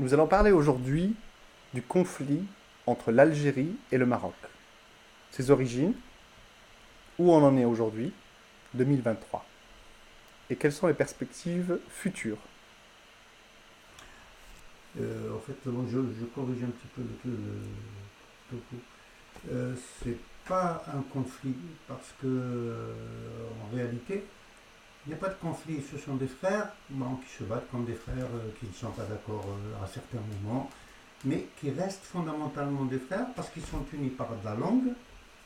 Nous allons parler aujourd'hui du conflit entre l'Algérie et le Maroc. Ses origines, où on en est aujourd'hui, 2023, et quelles sont les perspectives futures? Euh, en fait, je, corrige un petit peu le, topo. Euh, c'est pas un conflit parce que euh, en réalité, il n'y a pas de conflit. Ce sont des frères qui se battent comme des frères qui ne sont pas d'accord à certains moments, mais qui restent fondamentalement des frères parce qu'ils sont unis par la langue,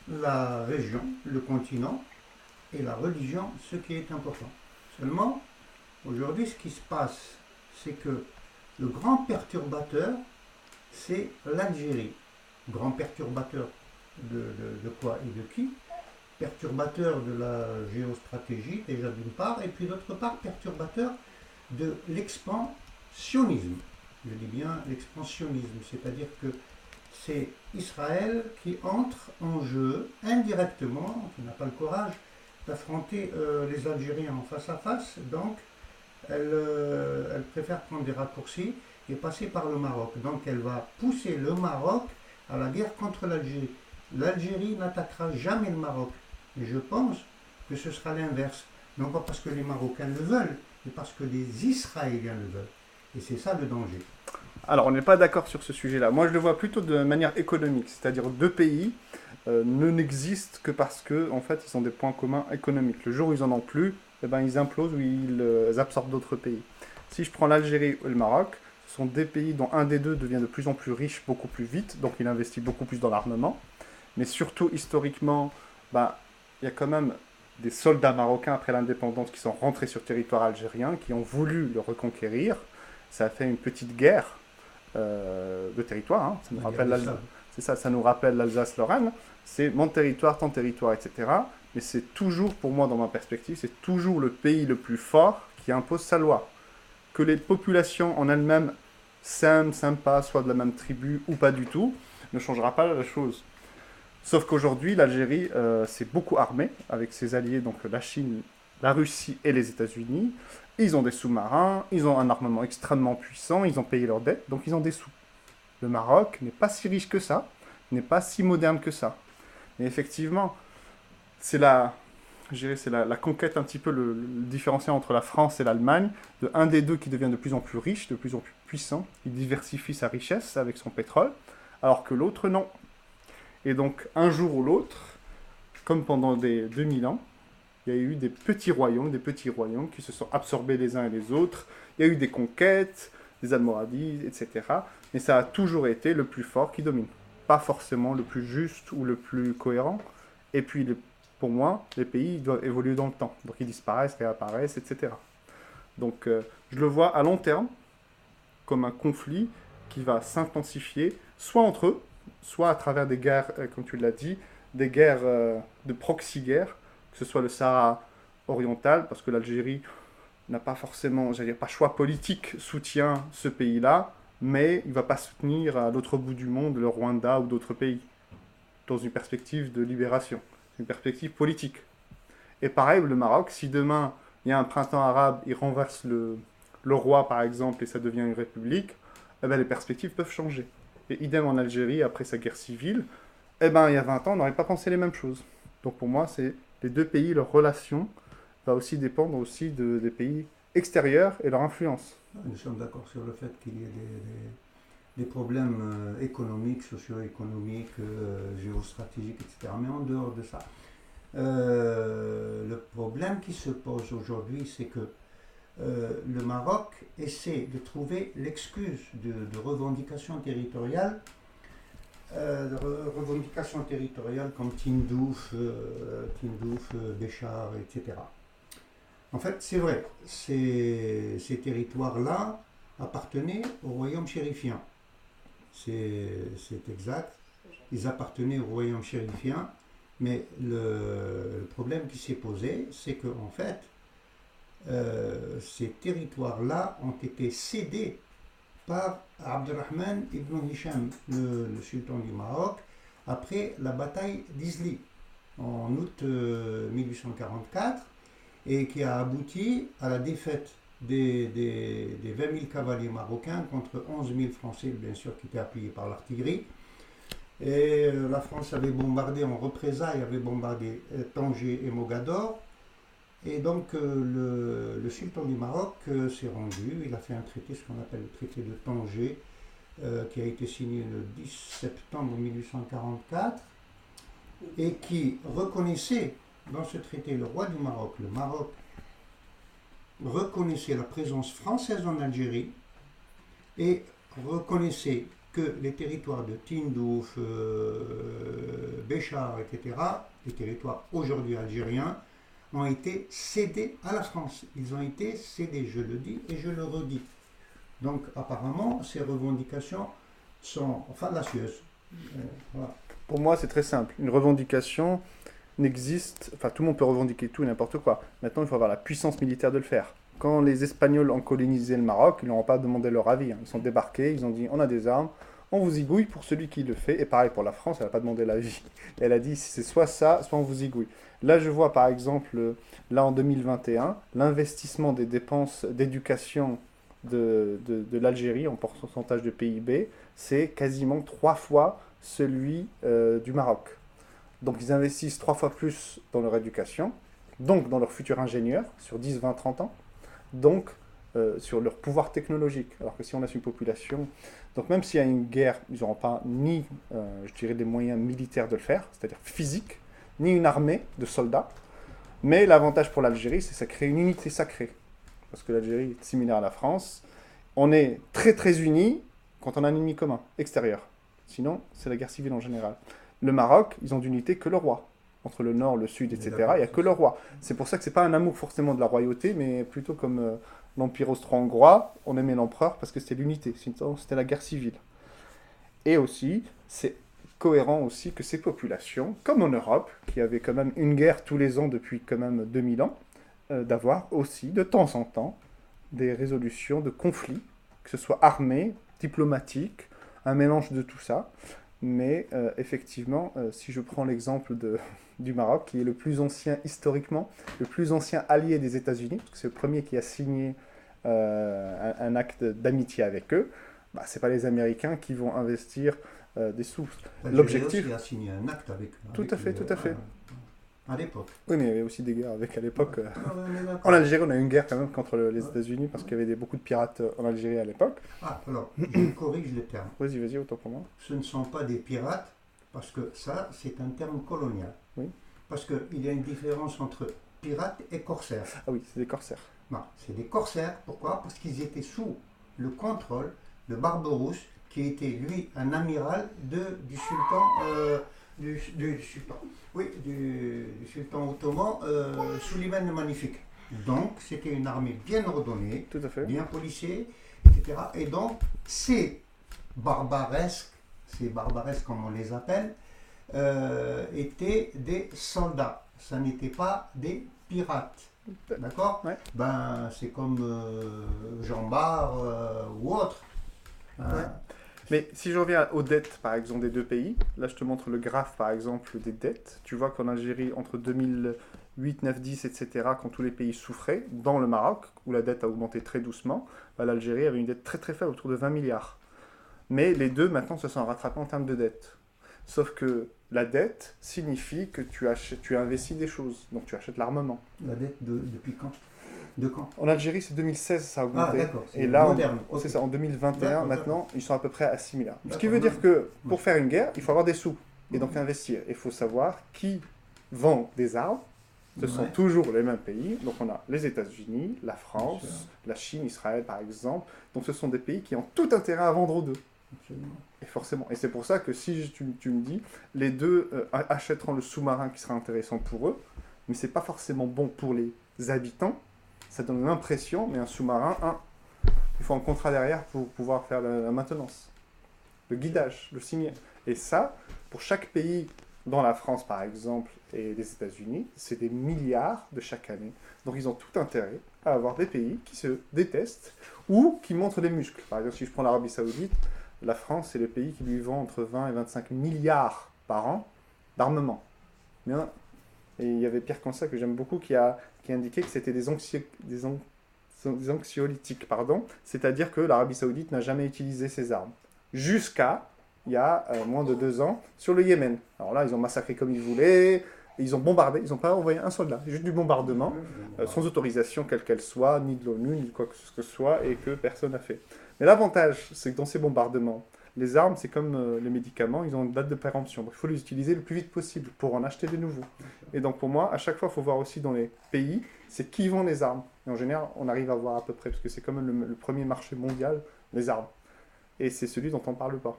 la région, le continent et la religion, ce qui est important. Seulement, aujourd'hui, ce qui se passe, c'est que le grand perturbateur, c'est l'Algérie. Grand perturbateur de, quoi et de qui? Perturbateur de la géostratégie, déjà d'une part, et puis d'autre part, perturbateur de l'expansionnisme. Je dis bien l'expansionnisme, c'est-à-dire que c'est Israël qui entre en jeu indirectement, qui n'a pas le courage d'affronter euh, les Algériens en face à face, donc euh, elle, préfère prendre des raccourcis et passer par le Maroc. Donc elle va pousser le Maroc à la guerre contre l'Algérie. L'Algérie n'attaquera jamais le Maroc. Et je pense que ce sera l'inverse. Non pas parce que les Marocains le veulent, mais parce que les Israéliens le veulent. Et c'est ça le danger. Alors on n'est pas d'accord sur ce sujet-là. Moi je le vois plutôt de manière économique, c'est-à-dire deux pays euh, ne n'existent que parce que en fait ils ont des points communs économiques. Le jour où ils en ont plus, eh ben, ils implosent ou ils euh, absorbent d'autres pays. Si je prends l'Algérie ou le Maroc, ce sont des pays dont un des deux devient de plus en plus riche beaucoup plus vite, donc il investit beaucoup plus dans l'armement. Mais surtout, historiquement, ben, il y a quand même des soldats marocains après l'indépendance qui sont rentrés sur le territoire algérien, qui ont voulu le reconquérir. Ça a fait une petite guerre euh, de territoire. Hein. Ça nous rappelle c'est ça, ça nous rappelle l'Alsace-Lorraine. C'est mon territoire, ton territoire, etc mais c'est toujours, pour moi, dans ma perspective, c'est toujours le pays le plus fort qui impose sa loi. Que les populations en elles-mêmes s'aiment, s'aiment pas, soient de la même tribu ou pas du tout, ne changera pas la chose. Sauf qu'aujourd'hui, l'Algérie euh, s'est beaucoup armée avec ses alliés, donc la Chine, la Russie et les États-Unis. Ils ont des sous-marins, ils ont un armement extrêmement puissant, ils ont payé leurs dettes, donc ils ont des sous. Le Maroc n'est pas si riche que ça, n'est pas si moderne que ça. Mais effectivement, c'est la, c'est la, conquête un petit peu le, différenciant entre la France et l'Allemagne, de un des deux qui devient de plus en plus riche, de plus en plus puissant, il diversifie sa richesse avec son pétrole, alors que l'autre non. Et donc un jour ou l'autre, comme pendant des 2000 ans, il y a eu des petits royaumes, des petits royaumes qui se sont absorbés les uns et les autres, il y a eu des conquêtes, des Almohadies, etc. Mais ça a toujours été le plus fort qui domine. Pas forcément le plus juste ou le plus cohérent. Et puis pour moi, les pays doivent évoluer dans le temps. Donc ils disparaissent, réapparaissent, etc. Donc euh, je le vois à long terme comme un conflit qui va s'intensifier, soit entre eux, soit à travers des guerres, euh, comme tu l'as dit, des guerres euh, de proxy-guerres, que ce soit le Sahara oriental, parce que l'Algérie n'a pas forcément, j'allais pas choix politique, soutient ce pays-là, mais il ne va pas soutenir à l'autre bout du monde le Rwanda ou d'autres pays, dans une perspective de libération une perspective politique. Et pareil, le Maroc, si demain il y a un printemps arabe, il renverse le, le roi par exemple et ça devient une république, eh ben, les perspectives peuvent changer. Et idem en Algérie, après sa guerre civile, eh ben, il y a 20 ans, on n'aurait pas pensé les mêmes choses. Donc pour moi, c'est les deux pays, leur relation va aussi dépendre aussi de, des pays extérieurs et leur influence. Nous sommes d'accord sur le fait qu'il y ait des, des, problèmes euh, économiques, socio-économiques, euh, géostratégiques, etc. Mais en dehors de ça, euh, le problème qui se pose aujourd'hui, c'est que euh, le Maroc essaie de trouver l'excuse de, revendication territoriale, euh, de revendications territoriales comme Tindouf, Tindouf Béchar, etc. En fait, c'est vrai, ces, ces territoires-là appartenaient au royaume chérifien. C'est exact. Ils appartenaient au royaume chérifien mais le, problème qui s'est posé, c'est qu'en en fait, euh, ces territoires-là ont été cédés par Abdelrahman ibn Hisham, le, sultan du Maroc, après la bataille d'Isli en août 1844 euh, et qui a abouti à la défaite des, des, des 20 000 cavaliers marocains contre 11 000 Français, bien sûr, qui étaient appuyés par l'artillerie. Et euh, la France avait bombardé en représailles, avait bombardé Tanger et Mogador. Et donc euh, le, sultan du Maroc euh, s'est rendu, il a fait un traité, ce qu'on appelle le traité de Tanger, euh, qui a été signé le 10 septembre 1844, et qui reconnaissait dans ce traité le roi du Maroc, le Maroc reconnaissait la présence française en Algérie et reconnaissait que les territoires de Tindouf, Béchar, etc., les territoires aujourd'hui algériens, ont été cédés à la France. Ils ont été cédés, je le dis et je le redis. Donc apparemment, ces revendications sont fallacieuses. Euh. Pour moi, c'est très simple. Une revendication n'existe. Enfin, tout le monde peut revendiquer tout et n'importe quoi. Maintenant, il faut avoir la puissance militaire de le faire. Quand les Espagnols ont colonisé le Maroc, ils n'ont pas demandé leur avis. hein. Ils sont débarqués, ils ont dit on a des armes, on vous ygouille pour celui qui le fait. Et pareil pour la France, elle n'a pas demandé l'avis. Elle a dit c'est soit ça, soit on vous ygouille. Là, je vois par exemple, là en 2021, l'investissement des dépenses d'éducation de, de, de l'Algérie en pourcentage de PIB, c'est quasiment trois fois celui euh, du Maroc. Donc ils investissent trois fois plus dans leur éducation, donc dans leur futur ingénieur sur 10, 20, 30 ans, donc euh, sur leur pouvoir technologique. Alors que si on laisse une population... Donc même s'il y a une guerre, ils n'auront pas ni, euh, je dirais, des moyens militaires de le faire, c'est-à-dire physiques, ni une armée de soldats. Mais l'avantage pour l'Algérie, c'est que ça crée une unité sacrée. Parce que l'Algérie est similaire à la France. On est très très unis quand on a un ennemi commun, extérieur. Sinon, c'est la guerre civile en général. Le Maroc, ils ont d'unité que le roi. Entre le nord, le sud, etc., il n'y a que le roi. C'est pour ça que c'est pas un amour forcément de la royauté, mais plutôt comme euh, l'Empire austro-hongrois, on aimait l'empereur parce que c'était l'unité, sinon c'était la guerre civile. Et aussi, c'est cohérent aussi que ces populations, comme en Europe, qui avaient quand même une guerre tous les ans depuis quand même 2000 ans, euh, d'avoir aussi de temps en temps des résolutions de conflits, que ce soit armés, diplomatiques, un mélange de tout ça. Mais euh, effectivement, euh, si je prends l'exemple de, du Maroc, qui est le plus ancien historiquement, le plus ancien allié des États-Unis, parce que c'est le premier qui a signé euh, un, un acte d'amitié avec eux, bah, ce pas les Américains qui vont investir des sous. L'Algérie L'objectif- a signé un acte avec. Tout avec à fait, tout à fait. À l'époque. Oui, mais il y avait aussi des guerres avec à l'époque. euh, Ah, ouais. En Algérie, on a eu une guerre quand même contre le- les États-Unis parce qu'il y avait des, beaucoup de pirates euh, en Algérie à l'époque. Ah, alors, je corrige le terme. Vas-y, vas-y, autant pour moi. Ce ne sont pas des pirates, parce que ça, c'est un terme colonial. Oui. Parce qu'il y a une différence entre pirate et corsaire. Ah oui, c'est des corsaires. Non, c'est des corsaires. Pourquoi? Parce qu'ils étaient sous le contrôle de Barberousse, qui était lui un amiral de, du sultan. euh, du, du sultan. Oui, du, du sultan ottoman euh, Suleiman le Magnifique. Donc, c'était une armée bien ordonnée, Tout à fait. bien policée, etc. Et donc, ces barbaresques, ces barbaresques comme on les appelle, euh, étaient des soldats. Ça n'était pas des pirates. D'accord? Ouais. Ben, c'est comme euh, Jean Bart euh, ou autre. Hein, Ouais. Mais si je reviens aux dettes, par exemple, des deux pays, là je te montre le graphe, par exemple, des dettes. Tu vois qu'en Algérie, entre 2008, 9, 10, etc., quand tous les pays souffraient, dans le Maroc, où la dette a augmenté très doucement, bah, l'Algérie avait une dette très très faible, autour de 20 milliards. Mais les deux, maintenant, se sont rattrapés en termes de dette. Sauf que la dette signifie que tu, achètes, tu investis des choses, donc tu achètes l'armement. La dette de, depuis quand? De quand En Algérie, c'est 2016, ça a Ah, augmenté. d'accord. c'est Et là, moderne. on- ok. c'est ça, en 2021, D'accord, maintenant, ils sont à peu près à 6 milliards. Ce qui D'accord, veut dire que pour faire une guerre, il faut avoir des sous et donc investir. Il faut savoir qui vend des armes. Ce sont toujours les mêmes pays. Donc on a les États-Unis, la France, la Chine, Israël par exemple. Donc ce sont des pays qui ont tout intérêt à vendre aux deux. Absolument. Et forcément. Et c'est pour ça que si tu me dis, les deux euh, achèteront le sous-marin qui sera intéressant pour eux, mais c'est pas forcément bon pour les habitants. Ça donne l'impression, mais un sous-marin, un, il faut un contrat derrière pour pouvoir faire la, maintenance, le guidage, le signer. Et ça, pour chaque pays, dans la France par exemple et les États-Unis, c'est des milliards de chaque année. Donc ils ont tout intérêt à avoir des pays qui se détestent ou qui montrent des muscles. Par exemple, si je prends l'Arabie Saoudite, la France, c'est le pays qui lui vend entre 20 et 25 milliards par an d'armement. Mais, Et il y avait Pierre Cansa, que j'aime beaucoup, qui a, qui a indiqué que c'était des, anxi- des des anxiolytiques, pardon, c'est-à-dire que l'Arabie Saoudite n'a jamais utilisé ces armes. Jusqu'à, il y a euh, moins de deux ans, sur le Yémen. Alors là, ils ont massacré comme ils voulaient, ils ont bombardé, ils n'ont pas envoyé un soldat, juste du bombardement, euh, sans autorisation quelle qu'elle soit, ni de l'ONU, ni de quoi que ce soit, et que personne n'a fait. Mais l'avantage, c'est que dans ces bombardements, les armes, c'est comme euh, les médicaments, ils ont une date de péremption. Il faut les utiliser le plus vite possible pour en acheter de nouveaux. Et donc pour moi, à chaque fois, il faut voir aussi dans les pays, c'est qui vend les armes. Et en général, on arrive à voir à peu près, parce que c'est quand même le, premier marché mondial, les armes. Et c'est celui dont on ne parle pas.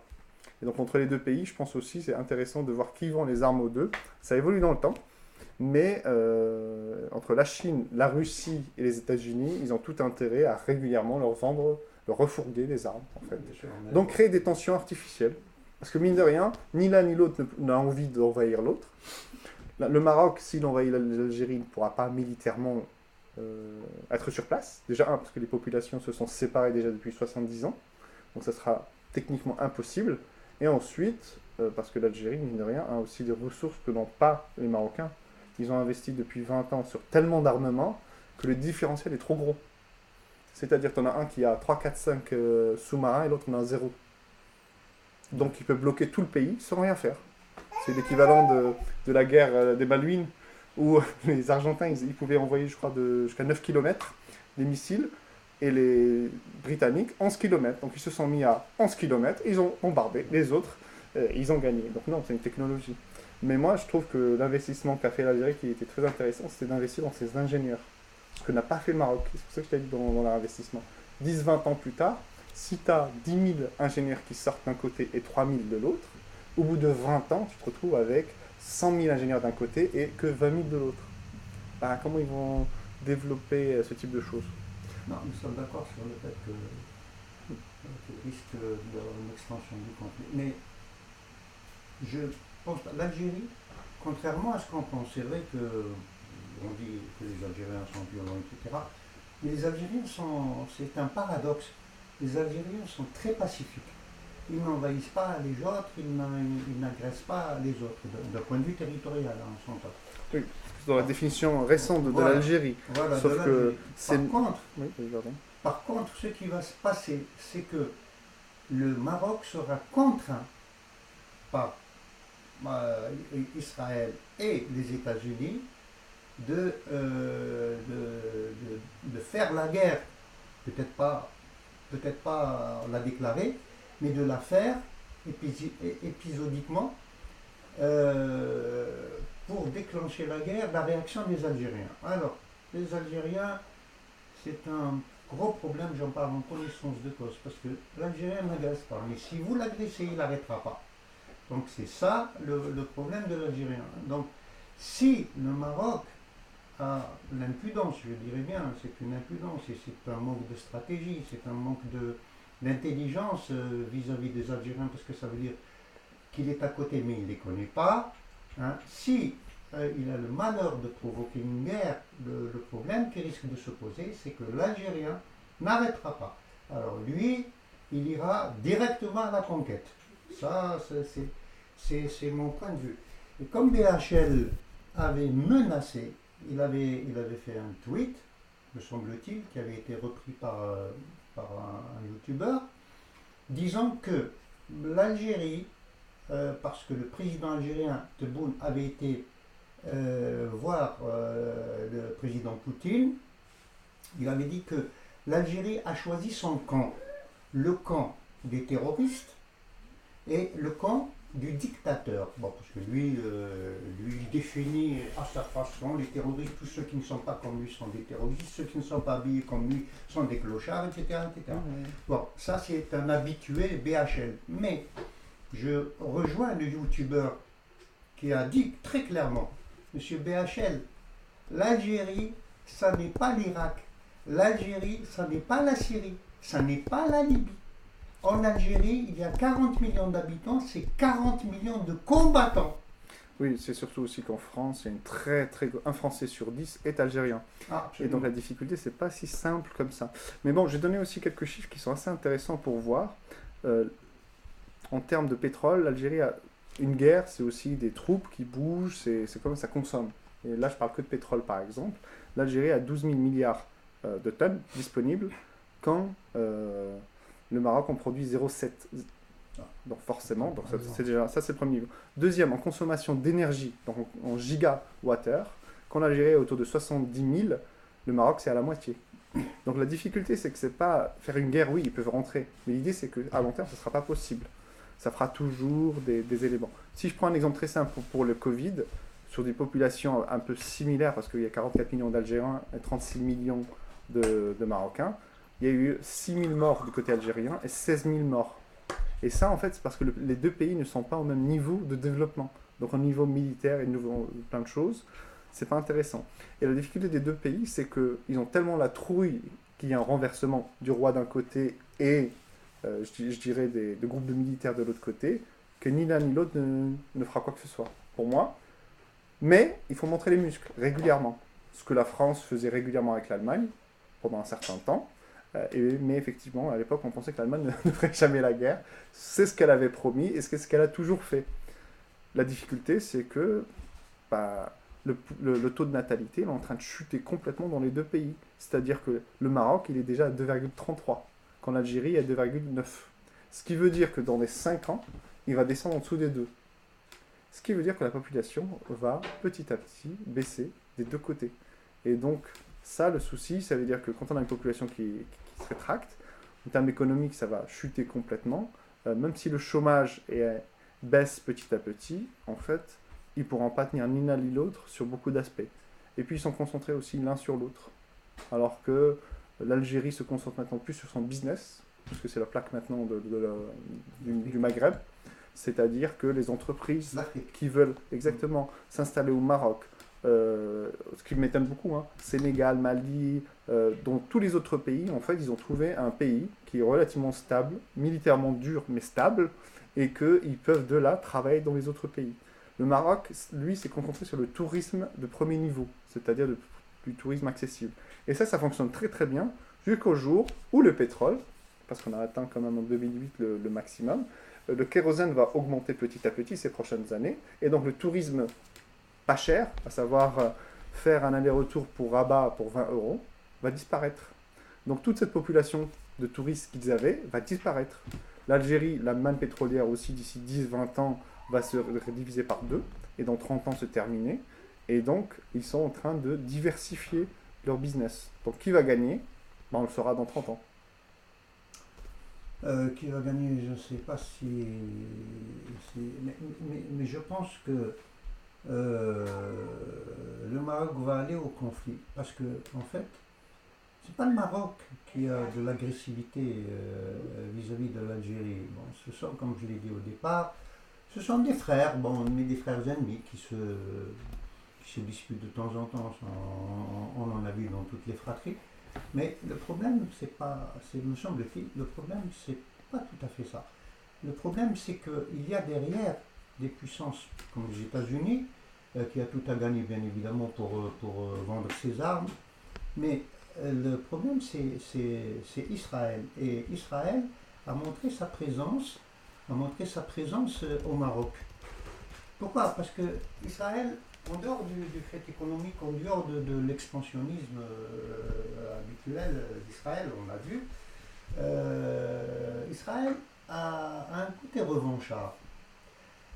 Et donc entre les deux pays, je pense aussi c'est intéressant de voir qui vend les armes aux deux. Ça évolue dans le temps. Mais euh, entre la Chine, la Russie et les États-Unis, ils ont tout intérêt à régulièrement leur vendre de refourguer les armes, en fait. Donc créer des tensions artificielles. Parce que mine de rien, ni l'un ni l'autre n'a envie d'envahir l'autre. Le Maroc, s'il envahit l'Algérie, ne pourra pas militairement euh, être sur place. Déjà, un, parce que les populations se sont séparées déjà depuis 70 ans. Donc ça sera techniquement impossible. Et ensuite, euh, parce que l'Algérie, mine de rien, a aussi des ressources que n'ont pas les Marocains. Ils ont investi depuis 20 ans sur tellement d'armements que le différentiel est trop gros. C'est-à-dire en as un qui a 3, 4, 5 sous-marins et l'autre en a 0. Donc il peut bloquer tout le pays sans rien faire. C'est l'équivalent de, de, la guerre euh, des Malouines où les Argentins ils, pouvaient envoyer, je crois, jusqu'à 9 km des missiles et les Britanniques 11 km. Donc ils se sont mis à 11 km, ils ont bombardé les autres, euh, ils ont gagné. Donc non, c'est une technologie. Mais moi, je trouve que l'investissement qu'a fait l'Algérie, qui était très intéressant, c'était d'investir dans ses ingénieurs ce que n'a pas fait le Maroc. C'est pour ça que je t'ai dit dans, dans l'investissement. 10-20 ans plus tard, si tu as 10 000 ingénieurs qui sortent d'un côté et 3 000 de l'autre, au bout de 20 ans, tu te retrouves avec 100 000 ingénieurs d'un côté et que 20 000 de l'autre. Bah, comment ils vont développer euh, ce type de choses? Non, nous sommes d'accord sur le fait que qu'il risque d'avoir une extension du conflit. Mais je pense l'Algérie, contrairement à ce qu'on pense, c'est vrai que on dit que les Algériens sont violents, etc. Mais les Algériens sont, c'est un paradoxe, les Algériens sont très pacifiques. Ils n'envahissent pas les autres, ils n'agressent pas les autres, d'un point de vue territorial, en son temps. Oui, dans la définition récente de, l'Algérie. Voilà, Sauf que par, contre, par contre, ce qui va se passer, c'est que le Maroc sera contraint par euh, Israël et les États-Unis euh, de, de, faire la guerre, peut-être pas, peut-être pas la déclarer, mais de la faire épisodiquement euh, pour déclencher la guerre, la réaction des Algériens. Alors, les Algériens, c'est un gros problème, j'en parle en connaissance de cause, parce que l'Algérien n'agresse pas, mais si vous l'agressez, il n'arrêtera pas. Donc c'est ça le, le problème de l'Algérien. Donc si le Maroc à l'impudence, je dirais bien, c'est une impudence et c'est un manque de stratégie, c'est un manque d'intelligence euh, vis-à-vis des Algériens, parce que ça veut dire qu'il est à côté mais il ne les connaît pas. Hein. Si euh, il a le malheur de provoquer une guerre, le, problème qui risque de se poser, c'est que l'Algérien n'arrêtera pas. Alors lui, il ira directement à la conquête. Ça, c'est mon point de vue. Et comme BHL avait menacé il avait, fait un tweet, me semble-t-il, qui avait été repris par, euh, un, youtubeur, disant que l'Algérie, euh, parce que le président algérien Tebboune avait été euh, voir le président Poutine, il avait dit que l'Algérie a choisi son camp, le camp des terroristes et le camp du dictateur. Bon, parce que lui, euh, lui définit à sa façon les terroristes, tous ceux qui ne sont pas comme lui sont des terroristes, ceux qui ne sont pas habillés comme lui sont des clochards, etc. etc. Bon, ça c'est un habitué BHL. Mais je rejoins le youtubeur qui a dit très clairement, Monsieur BHL, l'Algérie, ça n'est pas l'Irak. L'Algérie, ça n'est pas la Syrie. Ça n'est pas la Libye. En Algérie, il y a 40 millions d'habitants, c'est 40 millions de combattants. Oui, c'est surtout aussi qu'en France, il y a une très, très, un Français sur 10 est algérien. Ah, et donc la difficulté, c'est pas si simple comme ça. Mais bon, j'ai donné aussi quelques chiffres qui sont assez intéressants pour voir. Euh, en termes de pétrole, l'Algérie a une guerre, c'est aussi des troupes qui bougent, c'est comme ça consomme. Et là, je parle que de pétrole, par exemple. L'Algérie a 12 000 milliards euh, de tonnes disponibles quand euh, le Maroc en produit 0,7. Donc forcément, donc ça, c'est déjà ça c'est le premier niveau. Deuxième, en consommation d'énergie, donc en, gigawattheure, quand l'Algérie est autour de 70 000, le Maroc c'est à la moitié. Donc la difficulté c'est que c'est pas faire une guerre, oui ils peuvent rentrer, mais l'idée c'est qu'à long terme ce sera pas possible. Ça fera toujours des, des éléments. Si je prends un exemple très simple pour, pour le Covid, sur des populations un peu similaires, parce qu'il y a 44 millions d'Algériens et 36 millions de, de Marocains, il y a eu 6 000 morts du côté algérien et 16 000 morts. Et ça, en fait, c'est parce que le- les deux pays ne sont pas au même niveau de développement. Donc, au niveau militaire et niveau plein de choses, c'est pas intéressant. Et la difficulté des deux pays, c'est qu'ils ont tellement la trouille qu'il y a un renversement du roi d'un côté et, euh, je, di- je dirais, des, des groupes de militaires de l'autre côté, que ni l'un ni l'autre ne, ne fera quoi que ce soit, pour moi. Mais il faut montrer les muscles régulièrement. Ce que la France faisait régulièrement avec l'Allemagne pendant un certain temps. Euh, mais effectivement, à l'époque, on pensait que l'Allemagne ne ferait jamais la guerre. C'est ce qu'elle avait promis et c'est ce qu'elle a toujours fait. La difficulté, c'est que bah, le, taux de natalité est en train de chuter complètement dans les deux pays. C'est-à-dire que le Maroc, il est déjà à 2,33, quand l'Algérie est à 2,9. Ce qui veut dire que dans les 5 ans, il va descendre en dessous des deux. Ce qui veut dire que la population va petit à petit baisser des deux côtés. Et donc, ça, le souci, ça veut dire que quand on a une population qui se rétracte, en termes économiques, ça va chuter complètement. Euh, même si le chômage est- baisse petit à petit, en fait, ils ne pourront pas tenir ni l'un ni l'autre sur beaucoup d'aspects. Et puis, ils sont concentrés aussi l'un sur l'autre. Alors que l'Algérie se concentre maintenant plus sur son business, puisque c'est la plaque maintenant de, de la- du, du Maghreb. C'est-à-dire que les entreprises qui veulent exactement s'installer au Maroc, euh, ce qui m'étonne beaucoup, hein, Sénégal, Mali, euh, tous les autres pays, en fait, ils ont trouvé un pays qui est relativement stable, militairement dur mais stable, et qu'ils peuvent de là travailler dans les autres pays. Le Maroc, lui, s'est concentré sur le tourisme de premier niveau, c'est-à-dire du tourisme accessible. Et ça, ça fonctionne très très bien jusqu'au jour où le pétrole, parce qu'on a atteint quand même en 2008 le, le maximum, euh, le kérosène va augmenter petit à petit ces prochaines années, et donc le tourisme pas cher, à savoir euh, faire un aller-retour pour Rabat pour 20 euros, va disparaître. Donc toute cette population de touristes qu'ils avaient va disparaître. L'Algérie, la manne pétrolière aussi, d'ici 10-20 ans, va se diviser par deux, et dans 30 ans se terminer. Et donc, ils sont en train de diversifier leur business. Donc qui va gagner? Ben, On le saura dans 30 ans. Euh, qui va gagner, je ne sais pas si. mais je pense que euh, le Maroc va aller au conflit. Parce que, en fait, c'est pas le Maroc qui a de l'agressivité euh, vis-à-vis de l'Algérie. Bon, ce sont, comme je l'ai dit au départ, ce sont des frères, bon, mais des frères ennemis qui se, qui se disputent de temps en temps. On, en a vu dans toutes les fratries. Mais le problème, c'est pas, me semble-t-il, le problème, c'est pas tout à fait ça. Le problème, c'est qu'il y a derrière des puissances comme les États-Unis, euh, qui a tout à gagner, bien évidemment, pour, euh, pour euh, vendre ses armes. Mais le problème, c'est, Israël. Et Israël a montré sa présence, a montré sa présence au Maroc. Pourquoi? Parce que Israël, en dehors du, du fait économique, en dehors de, de l'expansionnisme habituel d'Israël, on l'a vu, Israël a, a un côté revanchard.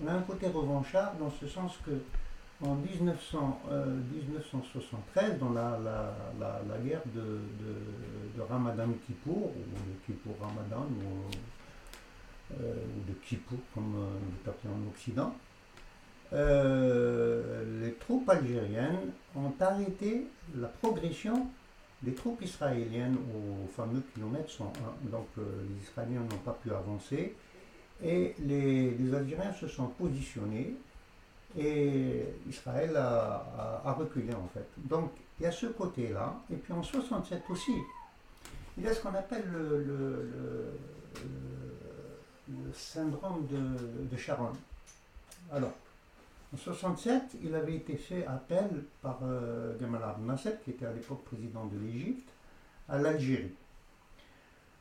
Il a un côté revanchard dans ce sens que en 1900, euh, 1973, dans la, guerre de, Ramadan Kippour, ou de Kippour Ramadan, ou, euh, de Kippour comme il est appelé en Occident, euh, les troupes algériennes ont arrêté la progression des troupes israéliennes au fameux kilomètre 101. Donc les Israéliens n'ont pas pu avancer et les, Algériens se sont positionnés et Israël a, reculé en fait. Donc il y a ce côté-là. Et puis en 67 aussi, il y a ce qu'on appelle le, syndrome de, de Sharon. Alors, en 67, il avait été fait appel par euh, Gamal Abdel Nasser, qui était à l'époque président de l'Égypte, à l'Algérie.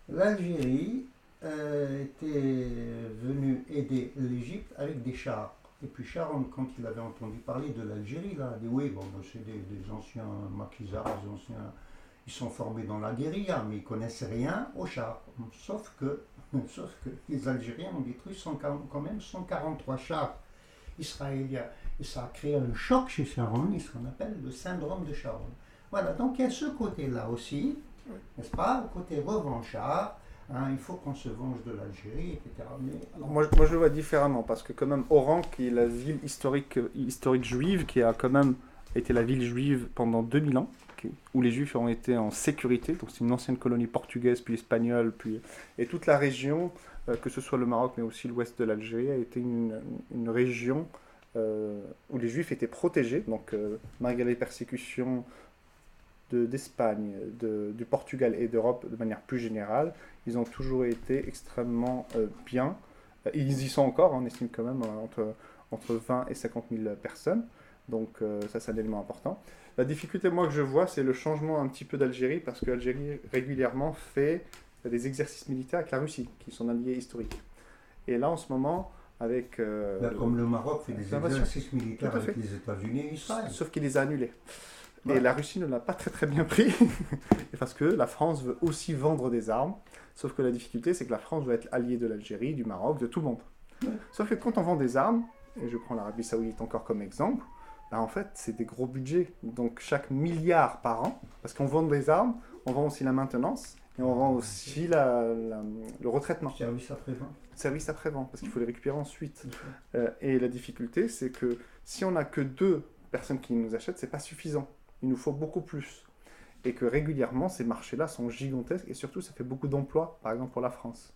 L'Algérie euh, était venue aider l'Égypte avec des chars. Et puis Sharon, quand il avait entendu parler de l'Algérie, là, il a dit oui, bon, ben, c'est des, des anciens maquisards, des anciens. ils sont formés dans la guérilla, mais ils connaissent rien au char. Sauf que, sauf que les Algériens ont détruit quand même 143 chars israéliens. Et ça a créé un choc chez Sharon, ce qu'on appelle le syndrome de Sharon. Voilà, donc il y a ce côté-là aussi, n'est-ce pas, le côté revanchard. Hein, il faut qu'on se venge de l'Algérie, etc. moi, je le vois différemment, parce que quand même Oran, qui est la ville historique, historique juive, qui a quand même été la ville juive pendant 2000 ans, où les Juifs ont été en sécurité. Donc c'est une ancienne colonie portugaise, puis espagnole, puis et toute la région, euh, que ce soit le Maroc, mais aussi l'ouest de l'Algérie, a été une, région euh, où les Juifs étaient protégés. Donc euh, malgré les persécutions d'Espagne, de, du Portugal et d'Europe de manière plus générale, ils ont toujours été extrêmement bien. Ils y sont encore, on estime quand même entre, entre 20 et 50 000 personnes. Donc ça, c'est un élément important. La difficulté, moi, que je vois, c'est le changement un petit peu d'Algérie, parce que l'Algérie régulièrement fait des exercices militaires avec la Russie, qui sont alliés historiques. Et là, en ce moment, avec. Euh, comme le Maroc fait des exercices militaires avec les États-Unis et Israël. Sauf qu'il les a annulés. Et la Russie ne l'a pas très très bien pris, parce que la France veut aussi vendre des armes. Sauf que la difficulté, c'est que la France veut être alliée de l'Algérie, du Maroc, de tout le monde. Sauf que quand on vend des armes, et je prends l'Arabie Saoudite encore comme exemple, bah, en fait, c'est des gros budgets. Donc chaque milliard par an, parce qu'on vend des armes, on vend aussi la maintenance et on vend aussi la, le retraitement. Service après-vente. Service après-vente, parce qu'il faut les récupérer ensuite. Euh, et la difficulté, c'est que si on n'a que deux personnes qui nous achètent, c'est pas suffisant. Il nous faut beaucoup plus. Et que régulièrement, ces marchés-là sont gigantesques et surtout, ça fait beaucoup d'emplois, par exemple pour la France.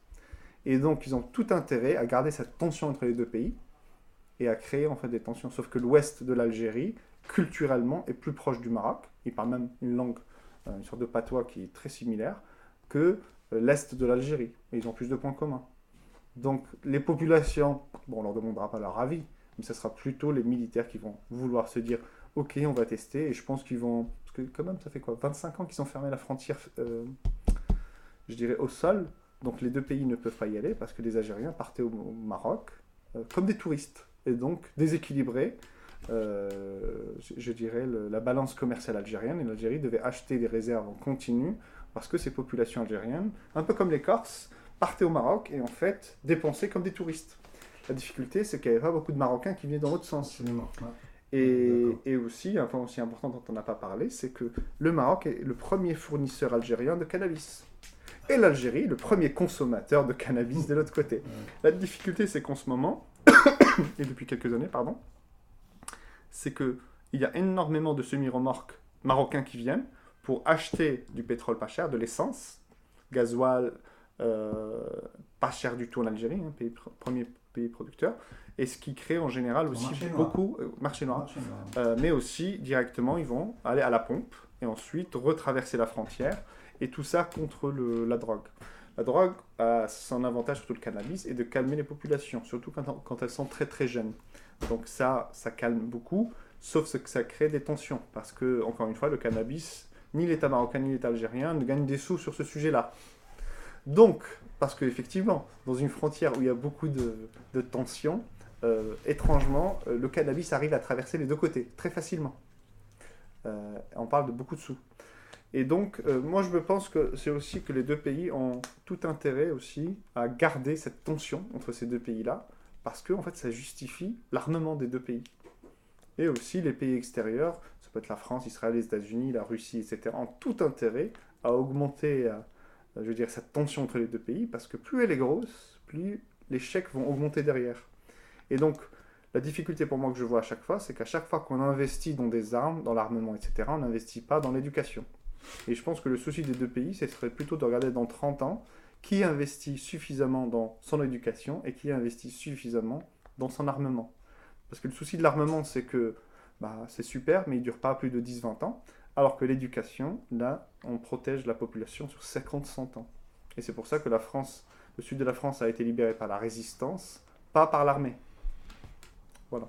Et donc, ils ont tout intérêt à garder cette tension entre les deux pays et à créer en fait des tensions. Sauf que l'ouest de l'Algérie, culturellement, est plus proche du Maroc. Ils parlent même une langue, euh, une sorte de patois qui est très similaire que euh, l'est de l'Algérie. Et ils ont plus de points communs. Donc les populations, bon, on leur demandera pas leur avis, mais ce sera plutôt les militaires qui vont vouloir se dire, ok, on va tester. Et je pense qu'ils vont, parce que quand même, ça fait quoi, 25 ans qu'ils ont fermé la frontière, euh, je dirais au sol. Donc les deux pays ne peuvent pas y aller parce que les Algériens partaient au, Maroc comme des touristes et donc déséquilibré, euh, je, dirais, la balance commerciale algérienne. Et l'Algérie devait acheter des réserves en continu parce que ces populations algériennes, un peu comme les Corses, partaient au Maroc et en fait dépensaient comme des touristes. La difficulté, c'est qu'il n'y avait pas beaucoup de Marocains qui venaient dans l'autre sens. Et, et, aussi, un point aussi important dont on n'a pas parlé, c'est que le Maroc est le premier fournisseur algérien de cannabis. Et l'Algérie, le premier consommateur de cannabis de l'autre côté. La difficulté, c'est qu'en ce moment, et depuis quelques années, pardon, c'est qu'il y a énormément de semi-remorques marocains qui viennent pour acheter du pétrole pas cher, de l'essence, gasoil euh, pas cher du tout en Algérie, hein, pays, premier pays producteur, et ce qui crée en général aussi beaucoup, euh, marché noir, euh, mais aussi directement ils vont aller à la pompe et ensuite retraverser la frontière, et tout ça contre le, la drogue. La drogue a son avantage, surtout le cannabis, et de calmer les populations, surtout quand, elles sont très très jeunes. Donc ça, ça calme beaucoup, sauf que ça crée des tensions, parce que, encore une fois, le cannabis, ni l'État marocain ni l'État algérien ne gagnent des sous sur ce sujet-là. Donc, parce qu'effectivement, dans une frontière où il y a beaucoup de, tensions, euh, étrangement, euh, le cannabis arrive à traverser les deux côtés, très facilement. Euh, on parle de beaucoup de sous. Et donc, moi, je me pense que c'est aussi que les deux pays ont tout intérêt aussi à garder cette tension entre ces deux pays-là, parce que fait, ça justifie l'armement des deux pays. Et aussi les pays extérieurs, ça peut être la France, Israël, les États-Unis, la Russie, etc., ont tout intérêt à augmenter, je veux dire, cette tension entre les deux pays, parce que plus elle est grosse, plus les chèques vont augmenter derrière. Et donc, la difficulté pour moi que je vois à chaque fois, c'est qu'à chaque fois qu'on investit dans des armes, dans l'armement, etc., on n'investit pas dans l'éducation. Et je pense que le souci des deux pays, ce serait plutôt de regarder dans 30 ans qui investit suffisamment dans son éducation et qui investit suffisamment dans son armement. Parce que le souci de l'armement, c'est que bah, c'est super, mais il ne dure pas plus de 10-20 ans. Alors que l'éducation, là, on protège la population sur 50-100 ans. Et c'est pour ça que la France, le sud de la France a été libéré par la résistance, pas par l'armée. Voilà.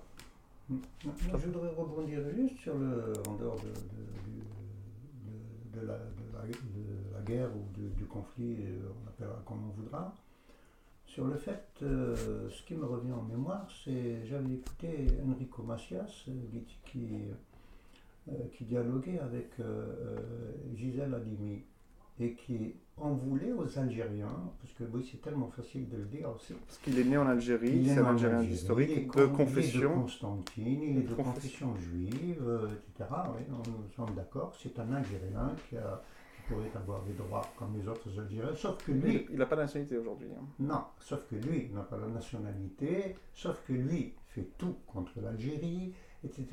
je voudrais rebondir juste sur le, en dehors de, la, guerre ou du conflit, euh, on appellera comme on voudra. Sur le fait, euh, ce qui me revient en mémoire, c'est j'avais écouté Enrico Macias euh, qui, qui dialoguait avec euh, euh, Gisèle Halimi et qui en voulait aux Algériens, parce que oui, c'est tellement facile de le dire aussi. Parce qu'il est né en Algérie, Il est c'est un en Algérien Algérie, il est historique, Il est de confession. Constantine, il est de Confession. juive, euh, etc. Oui, nous, nous sommes d'accord. C'est un Algérien qui, a- qui pourrait avoir des droits comme les autres Algériens, sauf que lui, il n'a pas de nationalité aujourd'hui. hein. non, sauf que lui n'a pas la nationalité, sauf que lui fait tout contre l'Algérie, etc.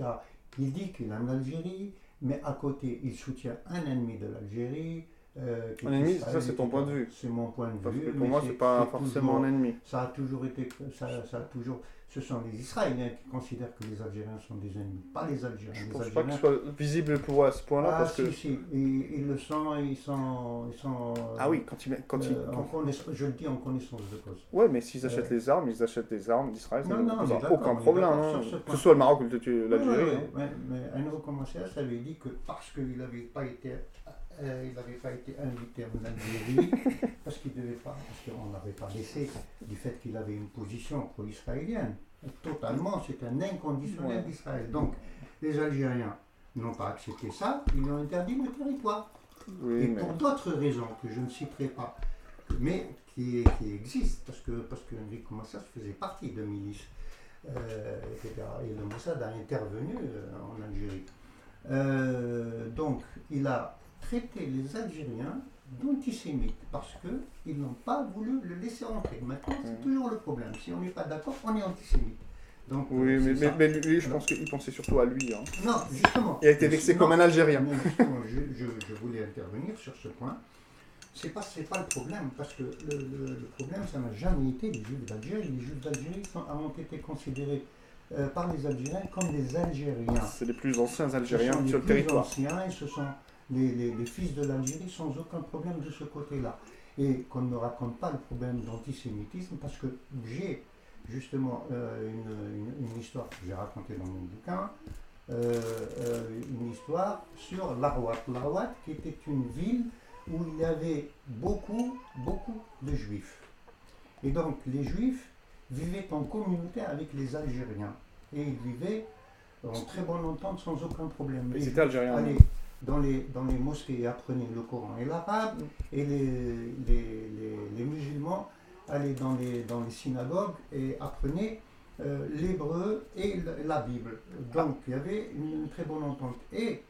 Il dit qu'il aime l'Algérie, mais à côté, il soutient un ennemi de l'Algérie. Euh, Un ennemi, ça, c'est ton point de vue. C'est mon point de Parce vue. que pour mais moi, c'est pas forcément toujours- un ennemi. ça a toujours été, ça, ça a toujours, ce sont les Israéliens qui considèrent que les Algériens sont des ennemis, pas les Algériens. Je Les pense pas Algériens- qu'il soit visible pour à ce point-là. ah parce que... si si, ils, ils le sont, ils sont, ils sont. Ah oui, quand il, quand il, euh, quand- je le dis en connaissance de cause. Ouais, mais s'ils achètent Euh, les armes, ils achètent des armes d'Israël, ça Non, ne non, pose on est d'accord, aucun problème. hein. ce Que ce soit le Maroc ou l'Algérie. Ouais, ouais, hein. ouais, mais Enrico Comensales avait dit que parce qu'il n'avait pas été, euh, il n'avait pas été invité en Algérie, parce qu'il devait pas, parce qu'on n'avait pas laissé du fait qu'il avait une position pro-israélienne. Totalement, c'est un inconditionnel d'Israël. Donc, les Algériens n'ont pas accepté ça, ils ont interdit le territoire. Oui, Et mais pour d'autres raisons que je ne citerai pas, mais qui, qui existent, parce que, parce que Enrico Massas faisait partie de milices, euh, etc. Et le Mossad a intervenu euh, en Algérie. Donc, il a traité les Algériens d'antisémites parce qu'ils n'ont pas voulu le laisser entrer. Maintenant, c'est Mhm. toujours le problème. Si on n'est pas d'accord, on est antisémite. Donc, oui, euh, mais, lui, je Alors- pense qu'il pensait surtout à lui. hein. Non, justement. Il a été vexé comme un Algérien. je, je- je voulais intervenir sur ce point. C'est pas, c'est pas le problème, parce que le, le- le problème, ça n'a jamais été les Juifs d'Algérie. Les Juifs d'Algérie ont été considérés euh, par les Algériens comme des Algériens. C'est les plus anciens Ce Algériens les sur le plus territoire. anciens et ce sont les, les- les fils de l'Algérie sans aucun problème de ce côté-là. Et qu'on ne raconte pas le problème d'antisémitisme parce que j'ai justement euh, une, une- une histoire que j'ai racontée dans mon bouquin, euh, euh, une histoire sur Larouat. Larouat qui était une ville où il y avait beaucoup, beaucoup de juifs. Et donc les juifs vivaient en communauté avec les Algériens. Et ils vivaient en très bonne entente sans aucun problème. Les c'était algérien. Allez dans les, dans les mosquées apprenaient le Coran et l'arabe, et les, les, les- musulmans allaient dans les, dans les synagogues et apprenaient euh, l'hébreu et la Bible. Donc il y avait une, une très bonne entente. Et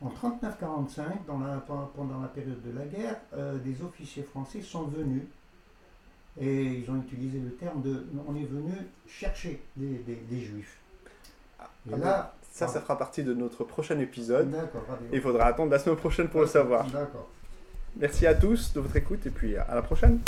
en 39-45, dans la- pendant la période de la guerre, euh, des officiers français sont venus et ils ont utilisé le terme de on est venu chercher les juifs. Et Ah, là, Ça, ça fera partie de notre prochain épisode. d'accord, Il faudra attendre la semaine prochaine pour le savoir. D'accord. Merci à tous de votre écoute et puis à la prochaine.